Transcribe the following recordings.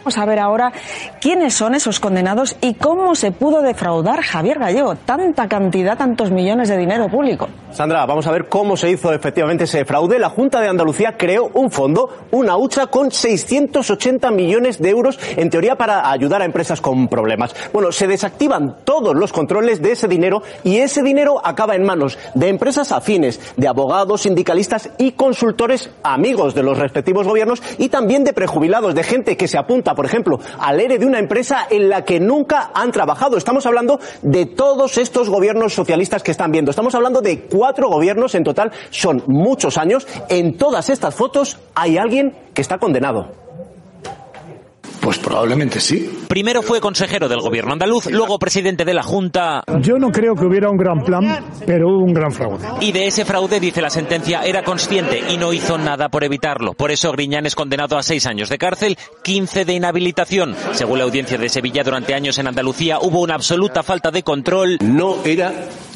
Vamos a ver ahora quiénes son esos condenados y cómo se pudo defraudar Javier Gallego tanta cantidad, tantos millones de dinero público. Sandra, vamos a ver cómo se hizo efectivamente ese fraude. La Junta de Andalucía creó un fondo, una hucha con 680 millones de euros, en teoría para ayudar a empresas con problemas. Bueno, se desactivan todos los controles de ese dinero y ese dinero acaba en manos de empresas afines, de abogados, sindicalistas y consultores amigos de los respectivos gobiernos y también de prejubilados, de gente que se apunta por ejemplo, al ERE de una empresa en la que nunca han trabajado. Estamos hablando de todos estos gobiernos socialistas que están viendo. Estamos hablando de cuatro gobiernos en total. Son muchos años. En todas estas fotos hay alguien que está condenado. Pues probablemente sí. Primero fue consejero del gobierno andaluz, luego presidente de la Junta. Yo no creo que hubiera un gran plan, pero hubo un gran fraude. Y de ese fraude, dice la sentencia, era consciente y no hizo nada por evitarlo. Por eso Griñán es condenado a seis años de cárcel, 15 de inhabilitación. Según la audiencia de Sevilla, durante años en Andalucía hubo una absoluta falta de control. No era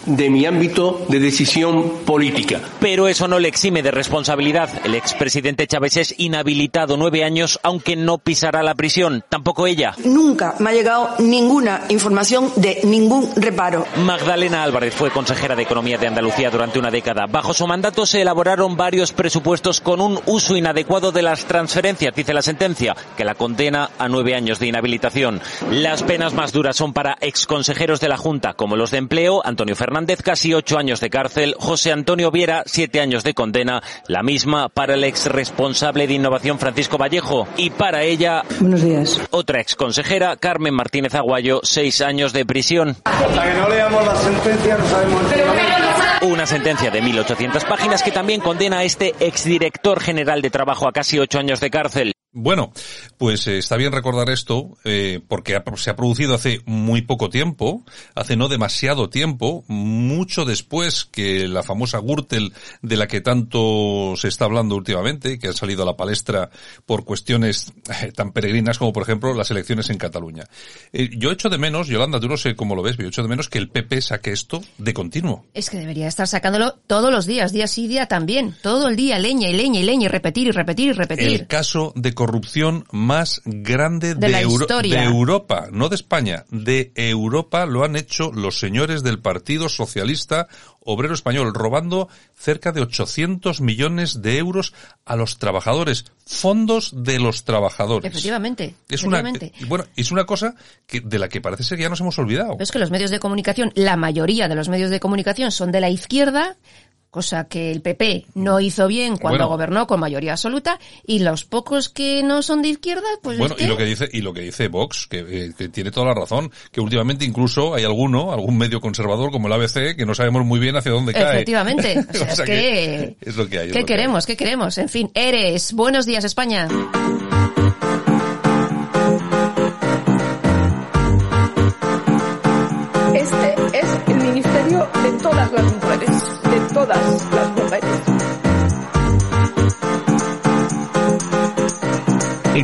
de mi ámbito de decisión política. Pero eso no le exime de responsabilidad. El expresidente Chávez es inhabilitado nueve años, aunque no pisará la prisión. Tampoco ella. Nunca me ha llegado ninguna información de ningún reparo. Magdalena Álvarez fue consejera de Economía de Andalucía durante una década. Bajo su mandato se elaboraron varios presupuestos con un uso inadecuado de las transferencias, dice la sentencia, que la condena a nueve años de inhabilitación. Las penas más duras son para exconsejeros de la Junta, como los de empleo, Antonio Fernández Fernández, casi ocho años de cárcel. José Antonio Viera, siete años de condena. La misma para el ex responsable de innovación Francisco Vallejo. Y para ella. Buenos días. Otra ex consejera, Carmen Martínez Aguayo, seis años de prisión. Hasta que no leamos la sentencia no sabemos. Una sentencia de 1.800 páginas que también condena a este exdirector general de trabajo a casi ocho años de cárcel. Bueno, pues eh, está bien recordar esto eh, porque ha, se ha producido hace muy poco tiempo, hace no demasiado tiempo, mucho después que la famosa Gürtel de la que tanto se está hablando últimamente, que ha salido a la palestra por cuestiones eh, tan peregrinas como por ejemplo las elecciones en Cataluña. Yo echo de menos, Yolanda, tú no sé cómo lo ves, pero yo echo de menos que el PP saque esto de continuo. Es que debería estar sacándolo todos los días, día sí, día también, todo el día, leña y leña y leña y repetir y repetir y repetir. El caso de corrupción más grande De de, Euro- de Europa, no de España, de Europa lo han hecho los señores del Partido Socialista Obrero Español, robando cerca de 800 millones de euros a los trabajadores, fondos de los trabajadores. Efectivamente. Es una, efectivamente. bueno, es una cosa que, de la que parece ser que ya nos hemos olvidado. Pero es que los medios de comunicación, la mayoría de los medios de comunicación son de la izquierda, cosa que el PP no hizo bien cuando Bueno. gobernó con mayoría absoluta, y los pocos que no son de izquierda, pues Bueno, es que- y lo que dice y lo que dice Vox, que, eh, que tiene toda la razón, que últimamente incluso hay alguno, algún medio conservador como el ABC, que no sabemos muy bien hacia dónde cae. Efectivamente. O sea, O sea es que... es lo que hay. ¿Qué lo que hay. queremos? ¿Qué queremos? En fin, eres. Buenos días, España.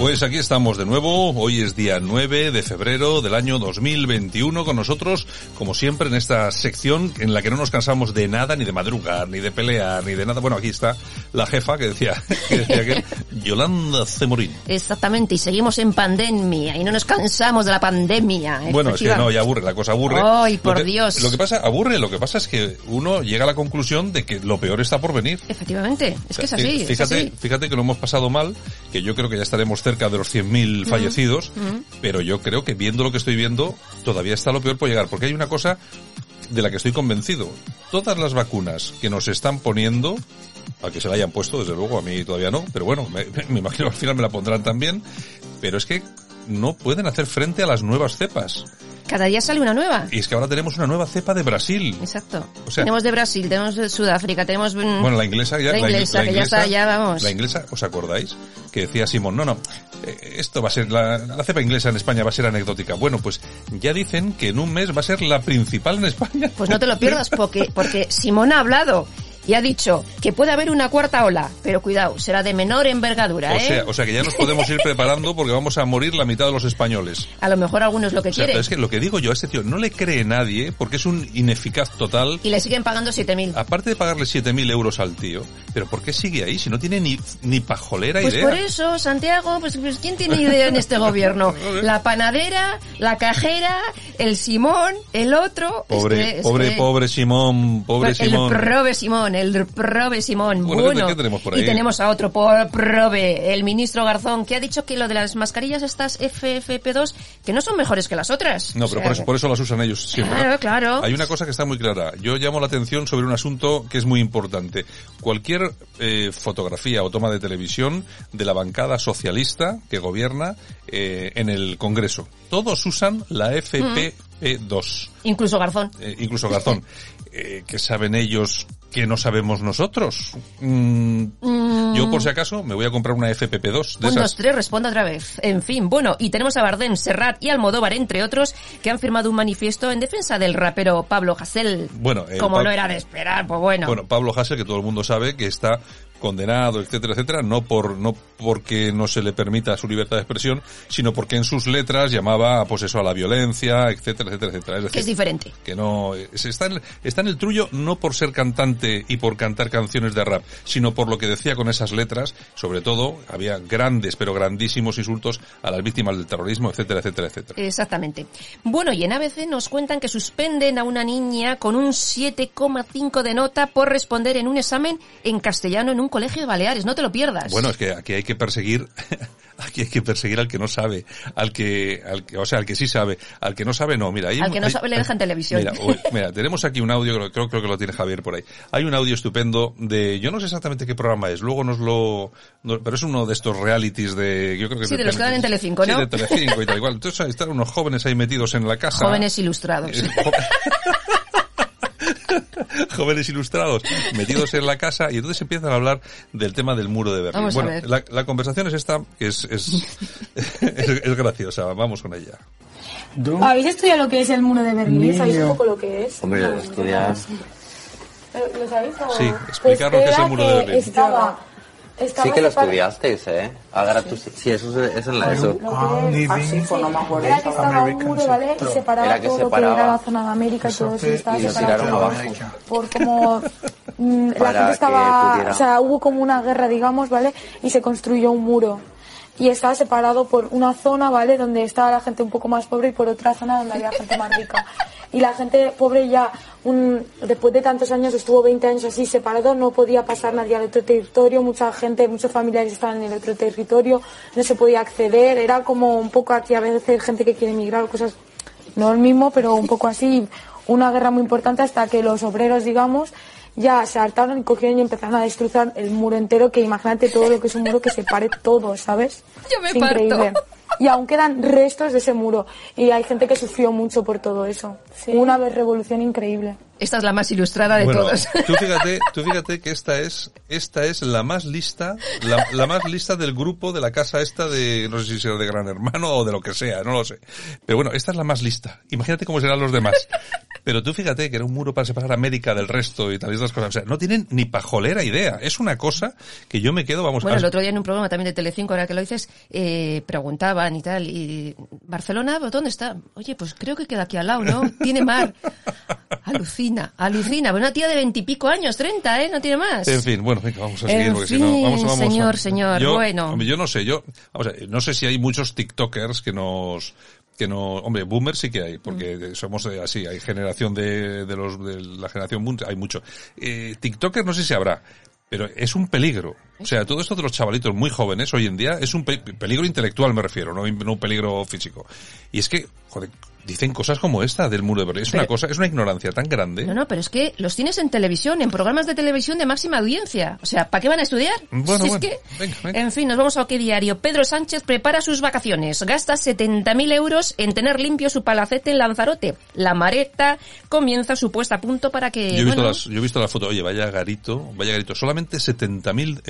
Pues aquí estamos de nuevo, hoy es día 9 de febrero del año 2021 con nosotros, como siempre, en esta sección en la que no nos cansamos de nada, ni de madrugar, ni de pelear, ni de nada. Bueno, aquí está la jefa que decía, que decía que Yolanda Cemorín. Exactamente, y seguimos en pandemia, y no nos cansamos de la pandemia. Bueno, es que no, ya aburre, la cosa aburre. Ay, Lo por que- Dios. Lo que pasa, aburre, lo que pasa es que uno llega a la conclusión de que lo peor está por venir. Efectivamente, es que es así, es Fíjate, así. fíjate que lo hemos pasado mal, que yo creo que ya estaremos cerca de los 100.000 fallecidos, Mm. pero yo creo que viendo lo que estoy viendo, todavía está lo peor por llegar, porque hay una cosa de la que estoy convencido. Todas las vacunas que nos están poniendo, a que se la hayan puesto, desde luego, a mí todavía no, pero bueno, me, me imagino al final me la pondrán también, pero es que no pueden hacer frente a las nuevas cepas. Cada día sale una nueva. Y es que ahora tenemos una nueva cepa de Brasil. Exacto. O sea- tenemos de Brasil, tenemos de Sudáfrica, tenemos... mm, Bueno, la inglesa ya... La inglesa, que ya está, ya vamos. La inglesa, ¿os acordáis? Que decía Simón, no, no, eh, esto va a ser, la, la cepa inglesa en España va a ser anecdótica. Bueno, pues ya dicen que en un mes va a ser la principal en España. Pues no te lo pierdas porque, porque Simón ha hablado y ha dicho que puede haber una cuarta ola, pero cuidado, será de menor envergadura, O ¿eh? sea, o sea que ya nos podemos ir preparando porque vamos a morir la mitad de los españoles. A lo mejor algunos lo que O sea, quieren. es que lo que digo yo a este tío no le cree nadie porque es un ineficaz total. Y le siguen pagando 7.000. Aparte de pagarle 7.000 euros al tío, pero ¿por qué sigue ahí si no tiene ni, ni pajolera Pues idea? por eso, Santiago, pues, pues ¿quién tiene idea en este gobierno? La panadera, la cajera, el Simón, el otro... es Pobre, que- es pobre, que- pobre Simón, pobre el Simón. prove Simón, el prove Simón. Bueno, Bueno, ¿qué tenemos por ahí? y tenemos a otro por prove, el ministro Garzón, que ha dicho que lo de las mascarillas estas FFP2, que no son mejores que las otras. No, O pero sea, por eso, por eso las usan ellos siempre. Claro, claro. Hay una cosa que está muy clara. Yo llamo la atención sobre un asunto que es muy importante. Cualquier eh, fotografía o toma de televisión de la bancada socialista que gobierna eh, en el Congreso. Todos usan la FP2. Incluso Garzón. Eh, incluso Garzón. Eh, ¿Qué saben ellos que no sabemos nosotros? Mm, Mm. Yo, por si acaso, me voy a comprar una FPP2 de Un, esas. dos, tres, responda otra vez. En fin, bueno, y tenemos a Bardem, Serrat y Almodóvar, entre otros, que han firmado un manifiesto en defensa del rapero Pablo Hasél. Bueno, el Como Pab- no era de esperar, pues bueno. Bueno, Pablo Hasél, que todo el mundo sabe que está condenado, etcétera, etcétera, no por no porque no se le permita su libertad de expresión, sino porque en sus letras llamaba pues eso a la violencia, etcétera, etcétera, etcétera. Es decir, que es diferente. que no es- está en, está en el trullo no por ser cantante y por cantar canciones de rap, sino por lo que decía con esas letras, sobre todo había grandes pero grandísimos insultos a las víctimas del terrorismo, etcétera, etcétera, etcétera. Exactamente. Bueno, y en ABC nos cuentan que suspenden a una niña con un 7,5 de nota por responder en un examen en castellano en un colegio de Baleares. No te lo pierdas. Bueno, es que aquí hay que perseguir, aquí hay que perseguir al que no sabe, al que, al que, o sea, al que sí sabe, al que no sabe no, mira, hay Al que no hay- sabe le dejan televisión. Mira, uy, mira, tenemos aquí un audio, creo, creo, que lo tiene Javier por ahí. Hay un audio estupendo de, yo no sé exactamente qué programa es, luego nos lo, no- pero es uno de estos realities de, yo creo que Sí, de los que dan en Telecinco, ¿no? Sí, de Telecinco y tal y cual. Entonces están unos jóvenes ahí metidos en la casa. Jóvenes ilustrados. Eh, jóvenes ilustrados metidos en la casa y entonces empiezan a hablar del tema del muro de Berlín. Vamos a bueno, ver. La, la conversación es esta, que es, es, es, es graciosa, vamos con ella. ¿Habéis estudiado lo que es el muro de Berlín? ¿Sabéis un poco lo que es? Hombre, estudiar. ¿Lo lo sabéis? o- Sí, explicarnos qué es el muro de que Berlín. Estaba, estaba Sí que lo estudiasteis, ¿eh? Ahora tú sí, sí, eso es, es en la ESO. Ah, sí, pues no me acuerdo. Era que estaba un muro, ¿vale? Y separaba Era que todo lo que separaba. era la zona de América y todo eso. y Estaba Y lo separado abajo. por como mm, la gente estaba, pudiera- o sea, hubo como una guerra, digamos, ¿vale? Y se construyó un muro. Y estaba separado por una zona, ¿vale? Donde estaba la gente un poco más pobre y por otra zona donde había gente más rica. Y la gente pobre ya, un, después de tantos años, estuvo 20 años así separado, no podía pasar nadie al otro territorio, mucha gente, muchos familiares estaban en el otro territorio, no se podía acceder, era como un poco aquí a veces gente que quiere emigrar o cosas, no el mismo, pero un poco así, una guerra muy importante hasta que los obreros, digamos, ya se hartaron y cogieron y empezaron a destrozar el muro entero, que imagínate todo lo que es un muro que separe todo, ¿sabes? Yo me es increíble. parto. Y aún quedan restos de ese muro. Y hay gente que sufrió mucho por todo eso. Una vez revolución increíble. Esta es la más ilustrada de bueno, todas. tú fíjate, tú fíjate que esta es, esta es la más lista, la, la más lista del grupo de la casa esta de, no sé si será de Gran Hermano o de lo que sea, no lo sé. Pero bueno, esta es la más lista. Imagínate cómo serán los demás. Pero tú fíjate que era un muro para separar a América del resto y tal y estas cosas. O sea, no tienen ni pajolera idea. Es una cosa que yo me quedo, vamos, Bueno, a- el otro día en un programa también de Telecinco, ahora que lo dices, eh, preguntaban y tal, y Barcelona, ¿pues ¿dónde está? Oye, pues creo que queda aquí al lado, ¿no? Tiene mar. Alucina, alucina. Una tía de veintipico años, treinta, ¿eh? No tiene más. En fin, bueno, venga, vamos a En seguir porque si no, vamos, vamos. señor, señor, yo, bueno. hombre, yo no sé, yo, vamos a no sé si hay muchos TikTokers que nos, que no, hombre, boomers sí que hay, porque Mm. somos así, hay generación de, de los, de la generación boom, hay mucho. Eh, TikTokers no sé si habrá, pero es un peligro, O sea, todo esto de los chavalitos muy jóvenes hoy en día es un pe- peligro intelectual, me refiero, no, no un peligro físico. Y es que, joder, dicen cosas como esta del muro de Berlín. Es Pero- una cosa, es una ignorancia tan grande. No, no, pero es que los tienes en televisión, en programas de televisión de máxima audiencia. O sea, ¿para qué van a estudiar? Bueno, Si es que- venga, venga. En fin, nos vamos a qué diario. Pedro Sánchez prepara sus vacaciones. Gasta 70.000 euros en tener limpio su palacete en Lanzarote. La mareta comienza su puesta a punto para que... Yo he, visto bueno, las, yo he visto la foto, oye, vaya garito, vaya garito, solamente 70.000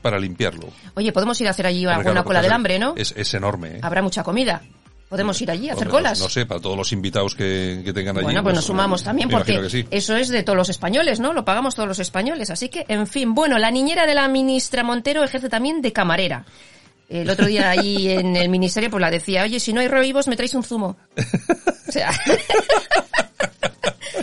para limpiarlo. Oye, podemos ir a hacer allí Hombre, alguna claro, cola porque del hambre, ¿no? Es, es enorme, ¿eh? Habrá mucha comida. Podemos ir allí a hacer Hombre, colas. No, no sé, para todos los invitados que, que tengan allí. Bueno, pues nos sumamos también porque sí. eso es de todos los españoles, ¿no? Lo pagamos todos los españoles. Así que, en fin, bueno, la niñera de la ministra Montero ejerce también de camarera. El otro día allí en el ministerio pues la decía, oye, si no hay revivos me traéis un zumo. O sea...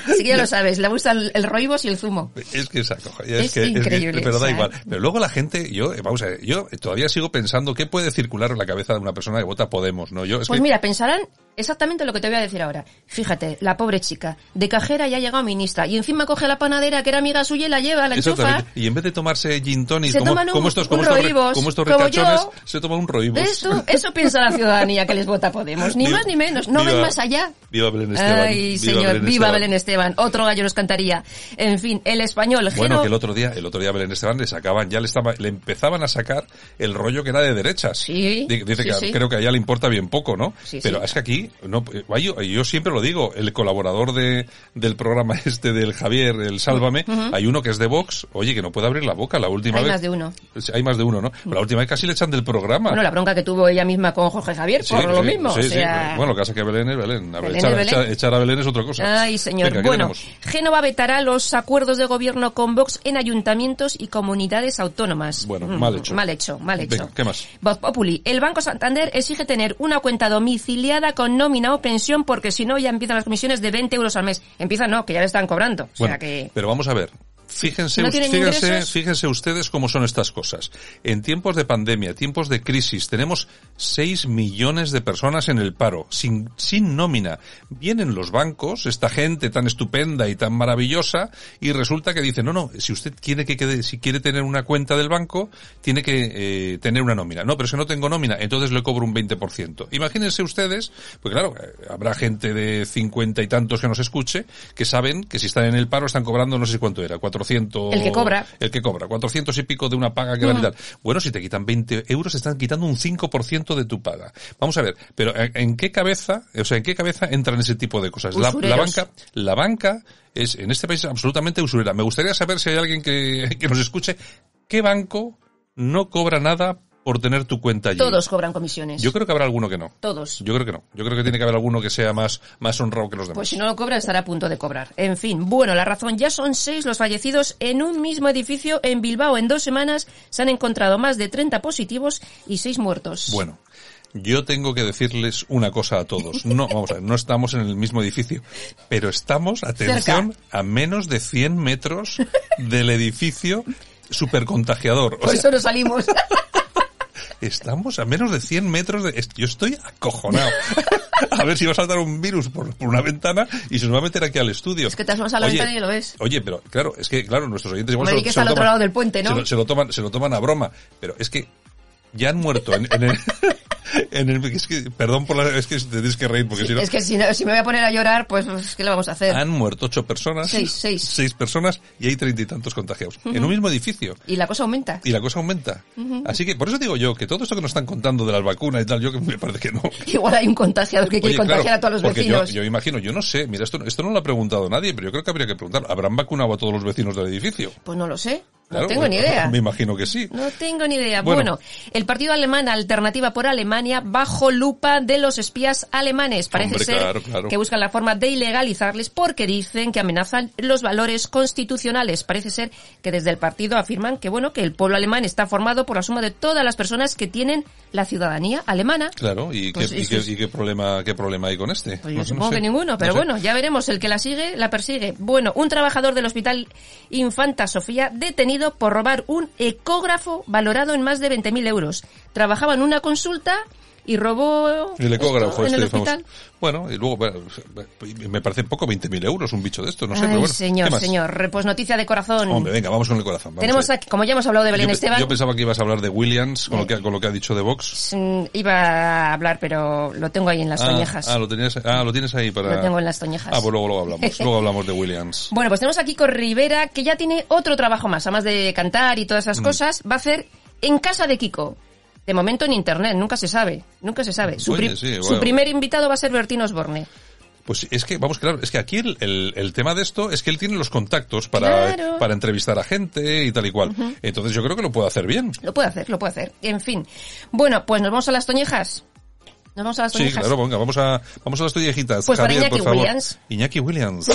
Así que ya lo sabes, le gusta el, el roibos y el zumo. Es que esa coja, Es es, que, es que- increíble, pero da igual. Pero luego la gente, yo, eh, vamos a ver, yo todavía sigo pensando qué puede circular en la cabeza de una persona que vota Podemos, ¿no? Yo, es Pues que, mira, pensarán exactamente lo que te voy a decir ahora. Fíjate, la pobre chica, de cajera ya ha llegado ministra, y encima coge a la panadera que era amiga suya y la lleva, la enchufa. Y en vez de tomarse gin tonic, Se como, toman un- como estos, un como estos, roibos, como estos como yo. se toman un roibos. Eso, eso piensa la ciudadanía que les vota Podemos. Ni Viva- más ni menos. No ven viva- más allá. Viva Belén Esteban. Ay, señor, viva Esteban. Belén Esteban. Otro gallo nos cantaría. En fin, el español. Bueno, Geno- que el otro día, el otro día a Belén Esteban le sacaban, ya le estaba, le empezaban a sacar el rollo que era de derechas. Sí, Di- Dice sí, que sí. creo que a ella le importa bien poco, ¿no? Sí, Pero sí. es que aquí, no, yo, yo siempre lo digo, el colaborador de, del programa este del Javier, el Sálvame, Ujú. hay uno que es de Vox, oye, que no puede abrir la boca la última Hay vez. más de uno. Hay más de uno, ¿no? Pero la última vez casi le echan del programa. Bueno, la bronca que tuvo ella misma con Jorge Javier, Sí, por lo sí, mismo. sí, o sea... Bueno, lo que es que Belén es Belén. A ver, Belén echar, es Belén. echar- echar a Belén es otra cosa. Ay, señor. Venga, ¿qué bueno? Génova vetará los acuerdos de gobierno con Vox en ayuntamientos y comunidades autónomas. Bueno, Mm, mal hecho. Mal hecho, mal hecho. Venga, ¿qué más? Voz Populi. El Banco Santander exige tener una cuenta domiciliada con nómina o pensión porque si no ya empiezan las comisiones de 20 euros al mes. Empiezan no, que ya le están cobrando. O Bueno, sea que... pero vamos a ver. Fíjense, ¿No tienen fíjense, ingresos? fíjense ustedes cómo son estas cosas. En tiempos de pandemia, tiempos de crisis, tenemos 6 millones de personas en el paro, sin, sin nómina. Vienen los bancos, esta gente tan estupenda y tan maravillosa, y resulta que dicen, no, no, si usted quiere que quede, si quiere tener una cuenta del banco, tiene que eh, tener una nómina. No, pero si no tengo nómina, entonces le cobro un 20%. Imagínense ustedes, pues claro, eh, habrá gente de 50 y tantos que nos escuche, que saben que si están en el paro están cobrando no sé cuánto era, 400... El que cobra. El que cobra, 400 y pico de una paga que y Mm. tal. Bueno, si te quitan 20 euros, están quitando un 5% de tu paga. Vamos a ver, pero ¿en, en qué cabeza, o sea, en qué cabeza entran ese tipo de cosas? La, banca, la banca es, en este país, absolutamente usurera. Me gustaría saber si hay alguien que, que nos escuche, ¿qué banco no cobra nada por tener tu cuenta allí? Todos cobran comisiones. Yo creo que habrá alguno que no. Todos. Yo creo que no. Yo creo que tiene que haber alguno que sea más, más honrado que los demás. Pues si no lo cobra estará a punto de cobrar. En fin, bueno, la razón, ya son seis los fallecidos en un mismo edificio en Bilbao. En dos semanas se han encontrado más de 30 positivos y seis muertos. Bueno, yo tengo que decirles una cosa a todos. No, vamos a ver, no estamos en el mismo edificio, pero estamos, atención, a menos de 100 metros del edificio supercontagiador. O Por sea, eso no salimos. estamos a menos de 100 metros de... Yo estoy acojonado. A ver si va a saltar un virus por, por una ventana y se nos va a meter aquí al estudio. Es que te asomas a la Oye, ventana y lo ves. Oye, pero claro, es que claro, nuestros oyentes igual Hombre, se y que lo, está se lo al otro toman- lado del puente, ¿no? Se lo, se lo toman, se lo toman a broma, pero es que ya han muerto en, en el, en el, es que, perdón por la, es que te tienes que reír porque si no, Es que si, no- si me voy a poner a llorar, pues, pues, ¿qué le vamos a hacer? han muerto ocho personas, Seis, seis. personas y hay treinta y tantos contagiados en un mismo edificio. Y la cosa aumenta. Y la cosa aumenta. Así que por eso digo yo que todo esto que nos están contando de las vacunas y tal, yo que me parece que no. Igual hay un contagiador que quiere Oye, contagiar claro, a todos los porque yo, vecinos. yo imagino, yo no sé, mira, esto, esto no lo ha preguntado nadie, pero yo creo que habría que preguntar, ¿habrán vacunado a todos los vecinos del edificio? Pues no lo sé. Claro, no tengo pues, ni idea. Me imagino que sí. No tengo ni idea. Bueno. Bueno. el partido alemán Alternativa por Alemania bajo lupa de los espías alemanes. Parece Hombre, ser claro, claro. que buscan la forma de ilegalizarles porque dicen que amenazan los valores constitucionales. Parece ser que desde el partido afirman que bueno que el pueblo alemán está formado por la suma de todas las personas que tienen la ciudadanía alemana. Claro, ¿y, Pues qué, y eso qué- es- y qué problema, qué problema hay con este? Pues No- yo no supongo sé. que ninguno, pero No sé. bueno, ya veremos. El que la sigue, la persigue. Bueno, un trabajador del Hospital Infanta Sofía detenido por robar un ecógrafo valorado en más de 20.000 euros. Trabajaba en una consulta y robó El ecógrafo en este el hospital. Bueno, y luego, bueno, me parece poco 20.000 euros un bicho de esto, no sé, Ay, pero bueno. ¿qué señor, señor. Pues noticia de corazón. Hombre, venga, vamos con el corazón. Tenemos aquí, como ya hemos hablado de Belén yo, Esteban, yo pensaba que ibas a hablar de Williams con lo que, con lo que ha dicho de Vox. mm, iba a hablar, pero lo tengo ahí en las ah, toñejas. ah, lo tenías, ah, lo tienes ahí para. Lo tengo en las toñejas. Ah, pues luego, luego hablamos. luego hablamos de Williams. Bueno, pues tenemos aquí con Rivera, que ya tiene otro trabajo más, además de cantar y todas Mm. esas cosas, va a hacer en casa de Kiko. De momento en internet, nunca se sabe, nunca se sabe. Su, Oye, pri- sí, su bueno. primer invitado va a ser Bertín Osborne. Pues es que, vamos, claro, es que aquí el, el, el tema de esto es que él tiene los contactos para, Claro. para entrevistar a gente y tal y cual. Entonces yo creo que lo puede hacer bien. Lo puede hacer, lo puede hacer. En fin. Bueno, pues nos vamos a las toñejas. Nos vamos a las Sí, toñejas. claro, venga, vamos a, vamos a las toallejitas. Pues para Javier, Iñaki por favor. Williams. Iñaki Williams.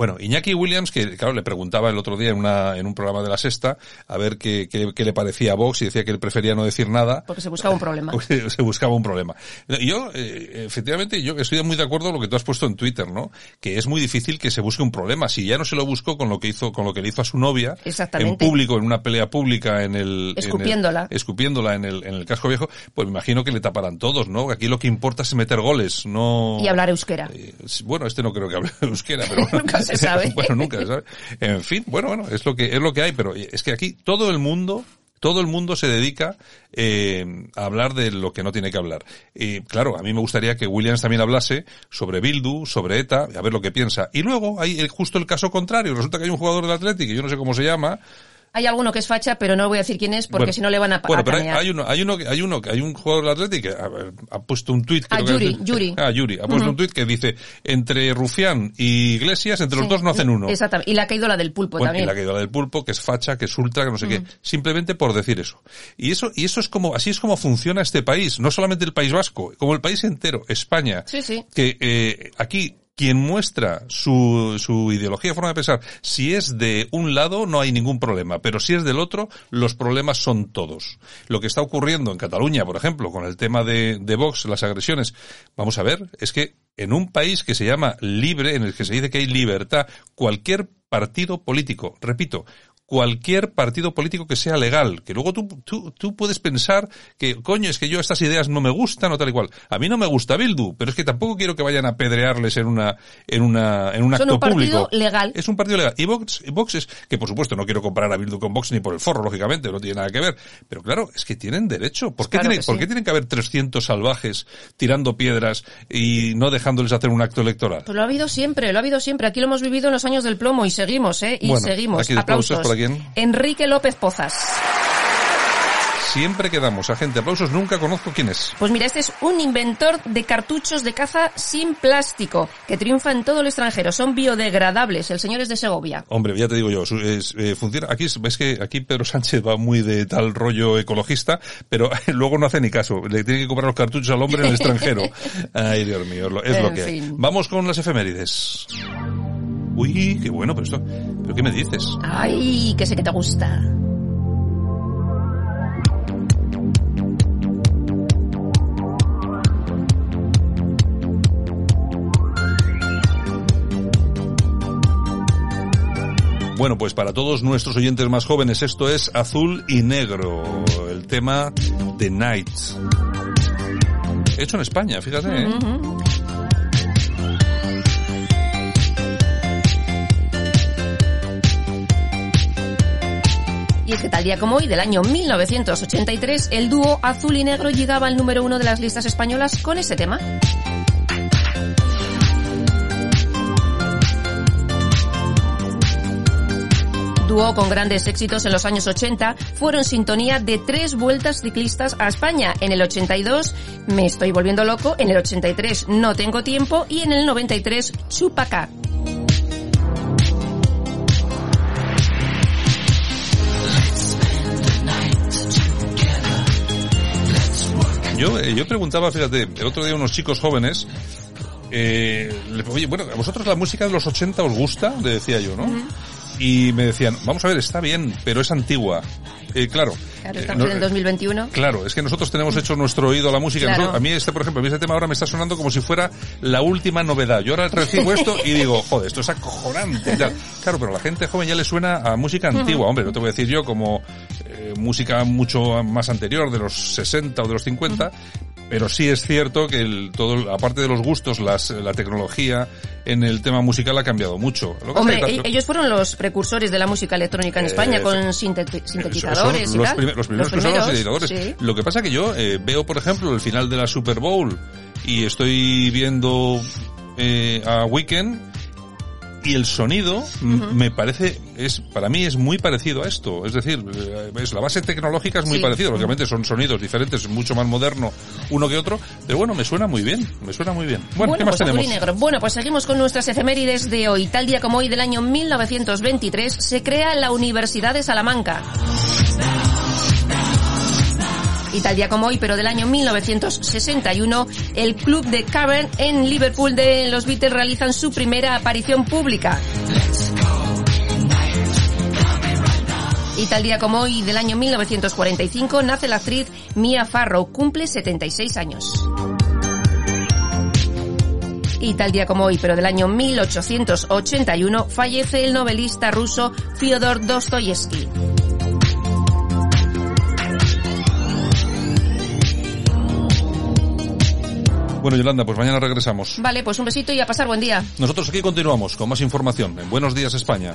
Bueno, Iñaki Williams, que claro, le preguntaba el otro día en, una, en un programa de la sexta a ver qué, qué, qué le parecía a Vox y decía que él prefería no decir nada. Porque se buscaba un problema. Se buscaba un problema. Yo, eh, efectivamente, yo estoy muy de acuerdo con lo que tú has puesto en Twitter, ¿no? Que es muy difícil que se busque un problema. Si ya no se lo buscó con lo que hizo, con lo que le hizo a su novia, en Exactamente. público, en una pelea pública, en el, en el- Escupiéndola. escupiéndola en el, en el casco viejo, pues me imagino que le taparán todos, ¿no? Aquí lo que importa es meter goles, no... Y hablar euskera. Bueno, este no creo que hable euskera, pero bueno, nunca se sabe. En fin, bueno, bueno, es lo que es lo que hay, pero es que aquí todo el mundo todo el mundo se dedica eh, a hablar de lo que no tiene que hablar. Y claro, a mí me gustaría que Williams también hablase sobre Bildu, sobre ETA, a ver lo que piensa. Y luego hay justo el caso contrario. Resulta que hay un jugador del Atlético, yo no sé cómo se llama, Hay alguno que es facha, pero no voy a decir quién es porque Bueno, si no le van a, Bueno, a pero hay, hay uno, hay uno, hay uno, que- hay un jugador del Atlético que a ver, ha, puesto un tuit. Ah, creo que Yuri, Yuri. Ah, Yuri. Ha puesto Ujú. un tuit que dice, entre Rufián y Iglesias, entre los Sí. dos no hacen uno. Exactamente. Y le ha caído la del pulpo Bueno, y también. la que del pulpo, que es facha, que es ultra, que no sé Ujú. qué. Simplemente por decir eso. Y eso, y eso es como, así es como funciona este país. No solamente el País Vasco, como el país entero, España. Sí, sí. Que, eh, aquí, quien muestra su, su ideología, forma de pensar, si es de un lado no hay ningún problema, pero si es del otro, los problemas son todos. Lo que está ocurriendo en Cataluña, por ejemplo, con el tema de, de Vox, las agresiones, vamos a ver, es que en un país que se llama libre, en el que se dice que hay libertad, cualquier partido político, repito, cualquier partido político que sea legal, que luego tú, tú, tú puedes pensar que, coño, es que yo estas ideas no me gustan o tal y cual. A mí no me gusta Bildu, pero es que tampoco quiero que vayan a pedrearles en una, en una, en un Son acto un partido público. legal. Es un partido legal. Y Vox, y Vox es, que por supuesto no quiero comparar a Bildu con Vox ni por el forro, lógicamente, no tiene nada que ver. Pero claro, es que tienen derecho. ¿Por qué, Claro tiene- que ¿por sí. qué tienen que haber 300 salvajes tirando piedras y no dejándoles hacer un acto electoral? Pues lo ha habido siempre, lo ha habido siempre. Aquí lo hemos vivido en los años del plomo y seguimos, ¿eh? Y Bueno, seguimos. aquí aplausos quién. Enrique López Pozas. Siempre quedamos a gente. Aplausos, nunca conozco quién es. Pues mira, este es un inventor de cartuchos de caza sin plástico que triunfa en todo el extranjero. Son biodegradables. El señor es de Segovia. Hombre, ya te digo yo, es, eh, funciona. Aquí es, ves que aquí Pedro Sánchez va muy de tal rollo ecologista, pero luego no hace ni caso. Le tiene que comprar los cartuchos al hombre en el extranjero. Ay, Dios mío, es lo, En que hay. Vamos con las efemérides. Uy, qué bueno, pero esto, ¿pero qué me dices? Ay, que sé que te gusta. Bueno, pues para todos nuestros oyentes más jóvenes, esto es Azul y Negro, el tema de Night. Hecho en España, fíjate, ¿eh? Y es que tal día como hoy, del año 1983, el dúo Azul y Negro llegaba al número uno de las listas españolas con ese tema. Dúo con grandes éxitos en los años 80, fueron sintonía de tres vueltas ciclistas a España. En el 82, Me estoy volviendo loco, en el 83, No tengo tiempo y en el 93, Chupacá. Yo, eh, yo preguntaba, fíjate, el otro día unos chicos jóvenes, eh, le- oye, bueno, ¿a vosotros la música de los 80 os gusta? Le decía yo, ¿no? Y me decían, vamos a ver, está bien, pero es antigua. Eh, claro. Claro, eh, estamos no- en el 2021. Claro, es que nosotros tenemos hecho nuestro oído a la música. Claro. Nosotros- a mí este, por ejemplo, a mí este tema ahora me está sonando como si fuera la última novedad. Yo ahora recibo esto y digo, joder, esto es acojonante. Claro, pero a la gente joven ya le suena a música antigua. Hombre, no te voy a decir yo como eh, música mucho más anterior, de los 60 o de los 50, pero sí es cierto que el, todo, aparte de los gustos, las, la tecnología en el tema musical ha cambiado mucho. Lo que Hombre, e- ellos fueron los precursores de la música electrónica en Eh, España con sinteti- sintetizadores y los, tal. los primeros los sintetizadores. sí. Lo que pasa que yo eh, veo, por ejemplo, el final de la Super Bowl y estoy viendo eh, a Weekend y el sonido me parece es para mí es muy parecido a esto es decir eh, es la base tecnológica es muy Sí. parecida lógicamente son sonidos diferentes mucho más moderno uno que otro pero bueno me suena muy bien me suena muy bien bueno, qué más pues tenemos negro. Bueno, pues seguimos con nuestras efemérides de hoy. Tal día como hoy del año 1923 se crea la Universidad de Salamanca. Y tal día como hoy, pero del año 1961, el club de Cavern en Liverpool de los Beatles realizan su primera aparición pública. Y tal día como hoy del año 1945 nace la actriz Mia Farrow, cumple 76 años. Y tal día como hoy, pero del año 1881, fallece el novelista ruso Fyodor Dostoyevsky. Bueno Yolanda pues mañana regresamos Vale, pues un besito y a pasar buen día. nosotros aquí continuamos con más información en Buenos Días España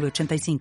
906985.